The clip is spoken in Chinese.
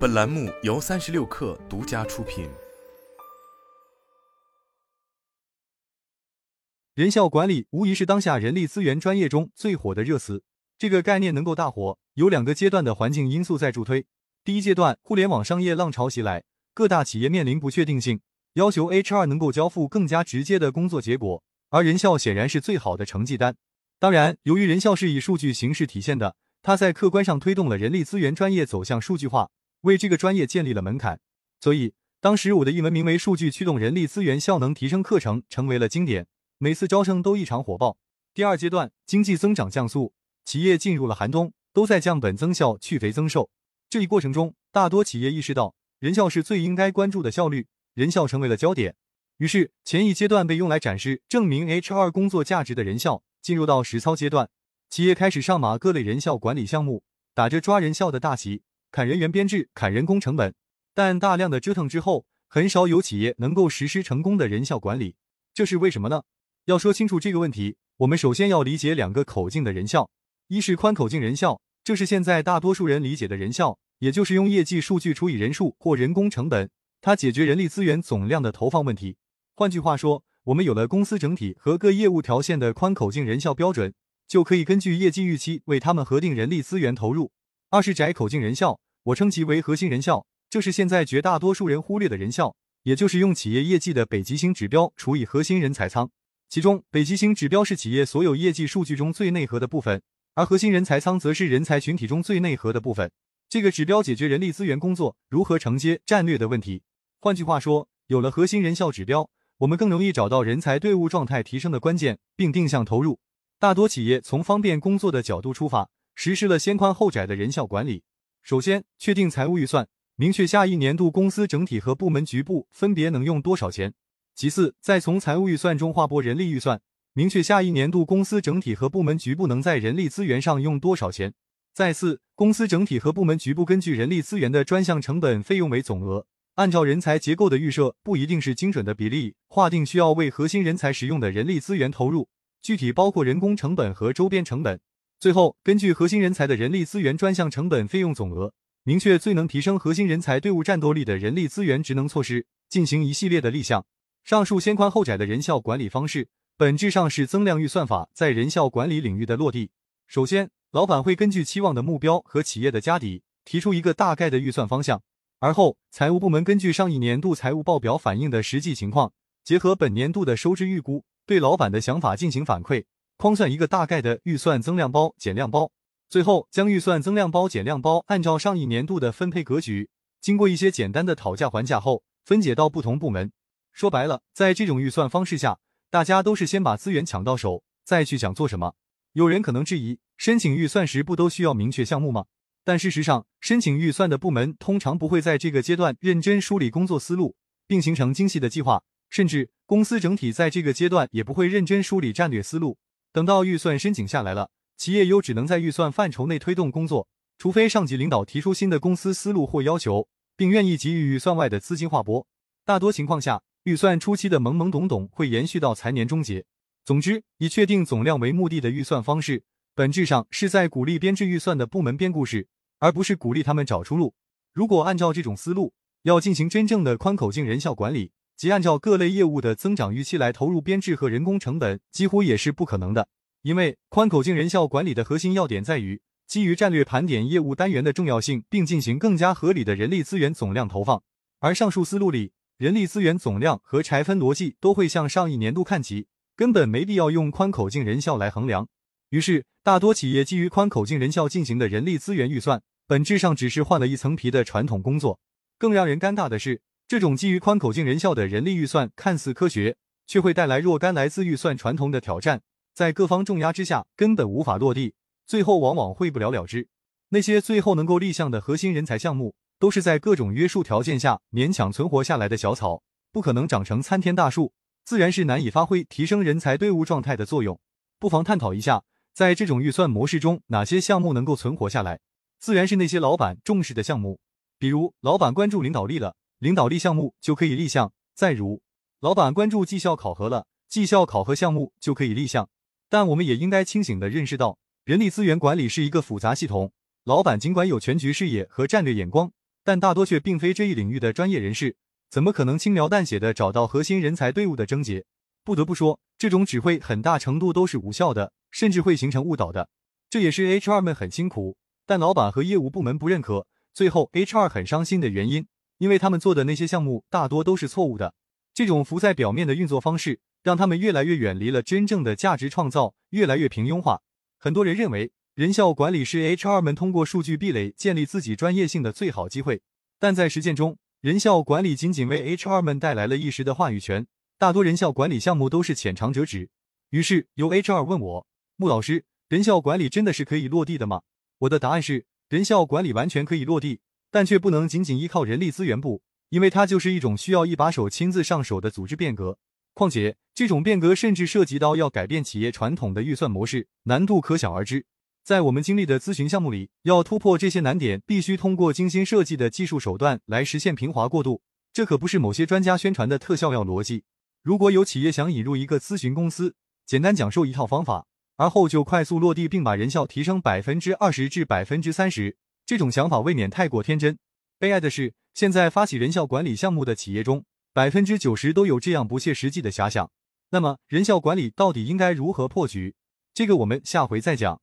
本栏目由三十六氪独家出品。人效管理无疑是当下人力资源专业中最火的热词。这个概念能够大火，有两个阶段的环境因素在助推。第一阶段，互联网商业浪潮袭来，各大企业面临不确定性，要求 HR 能够交付更加直接的工作结果，而人效显然是最好的成绩单。当然，由于人效是以数据形式体现的，它在客观上推动了人力资源专业走向数据化，为这个专业建立了门槛。所以，当时我的一门名为《数据驱动人力资源效能提升课程》成为了经典，每次招生都异常火爆。第二阶段，经济增长降速，企业进入了寒冬，都在降本增效、去肥增瘦。这一过程中，大多企业意识到人效是最应该关注的效率，人效成为了焦点。于是，前一阶段被用来展示、证明 HR 工作价值的人效。进入到实操阶段，企业开始上马各类人效管理项目，打着抓人效的大旗，砍人员编制、砍人工成本。但大量的折腾之后，很少有企业能够实施成功的人效管理，这是为什么呢？要说清楚这个问题，我们首先要理解两个口径的人效，一是宽口径人效，这是现在大多数人理解的人效，也就是用业绩数据除以人数或人工成本，它解决人力资源总量的投放问题。换句话说。我们有了公司整体和各业务条线的宽口径人效标准，就可以根据业绩预期为他们核定人力资源投入。二是窄口径人效，我称其为核心人效，就是现在绝大多数人忽略的人效，也就是用企业业绩的北极星指标除以核心人才仓。其中，北极星指标是企业所有业绩数据中最内核的部分，而核心人才仓则是人才群体中最内核的部分。这个指标解决人力资源工作如何承接战略的问题。换句话说，有了核心人效指标。我们更容易找到人才队伍状态提升的关键，并定向投入。大多企业从方便工作的角度出发，实施了先宽后窄的人效管理。首先，确定财务预算，明确下一年度公司整体和部门局部分别能用多少钱。其次，再从财务预算中划拨人力预算，明确下一年度公司整体和部门局部能在人力资源上用多少钱。再次，公司整体和部门局部根据人力资源的专项成本费用为总额。按照人才结构的预设，不一定是精准的比例，划定需要为核心人才使用的人力资源投入，具体包括人工成本和周边成本。最后，根据核心人才的人力资源专项成本费用总额，明确最能提升核心人才队伍战斗力的人力资源职能措施，进行一系列的立项。上述先宽后窄的人效管理方式，本质上是增量预算法在人效管理领域的落地。首先，老板会根据期望的目标和企业的家底，提出一个大概的预算方向。而后，财务部门根据上一年度财务报表反映的实际情况，结合本年度的收支预估，对老板的想法进行反馈，框算一个大概的预算增量包、减量包。最后，将预算增量包、减量包按照上一年度的分配格局，经过一些简单的讨价还价后，分解到不同部门。说白了，在这种预算方式下，大家都是先把资源抢到手，再去想做什么。有人可能质疑，申请预算时不都需要明确项目吗？但事实上，申请预算的部门通常不会在这个阶段认真梳理工作思路，并形成精细的计划，甚至公司整体在这个阶段也不会认真梳理战略思路。等到预算申请下来了，企业又只能在预算范畴内推动工作，除非上级领导提出新的公司思路或要求，并愿意给予预算外的资金划拨。大多情况下，预算初期的懵懵懂懂会延续到财年终结。总之，以确定总量为目的的预算方式，本质上是在鼓励编制预算的部门编故事。而不是鼓励他们找出路。如果按照这种思路，要进行真正的宽口径人效管理，即按照各类业务的增长预期来投入编制和人工成本，几乎也是不可能的。因为宽口径人效管理的核心要点在于基于战略盘点业务单元的重要性，并进行更加合理的人力资源总量投放。而上述思路里，人力资源总量和拆分逻辑都会向上一年度看齐，根本没必要用宽口径人效来衡量。于是，大多企业基于宽口径人效进行的人力资源预算，本质上只是换了一层皮的传统工作。更让人尴尬的是，这种基于宽口径人效的人力预算看似科学，却会带来若干来自预算传统的挑战，在各方重压之下，根本无法落地，最后往往会不了了之。那些最后能够立项的核心人才项目，都是在各种约束条件下勉强存活下来的小草，不可能长成参天大树，自然是难以发挥提升人才队伍状态的作用。不妨探讨一下。在这种预算模式中，哪些项目能够存活下来？自然是那些老板重视的项目。比如，老板关注领导力了，领导力项目就可以立项；再如，老板关注绩效考核了，绩效考核项目就可以立项。但我们也应该清醒地认识到，人力资源管理是一个复杂系统。老板尽管有全局视野和战略眼光，但大多却并非这一领域的专业人士，怎么可能轻描淡写的找到核心人才队伍的症结？不得不说，这种指挥很大程度都是无效的，甚至会形成误导的。这也是 HR 们很辛苦，但老板和业务部门不认可，最后 HR 很伤心的原因，因为他们做的那些项目大多都是错误的。这种浮在表面的运作方式，让他们越来越远离了真正的价值创造，越来越平庸化。很多人认为，人效管理是 HR 们通过数据壁垒建立自己专业性的最好机会，但在实践中，人效管理仅仅为 HR 们带来了一时的话语权。大多人效管理项目都是浅尝辄止。于是由 HR 问我，穆老师，人效管理真的是可以落地的吗？我的答案是，人效管理完全可以落地，但却不能仅仅依靠人力资源部，因为它就是一种需要一把手亲自上手的组织变革。况且，这种变革甚至涉及到要改变企业传统的预算模式，难度可想而知。在我们经历的咨询项目里，要突破这些难点，必须通过精心设计的技术手段来实现平滑过渡。这可不是某些专家宣传的特效药逻辑。如果有企业想引入一个咨询公司，简单讲授一套方法，而后就快速落地，并把人效提升百分之二十至百分之三十，这种想法未免太过天真。悲哀的是，现在发起人效管理项目的企业中，百分之九十都有这样不切实际的遐想。那么，人效管理到底应该如何破局？这个我们下回再讲。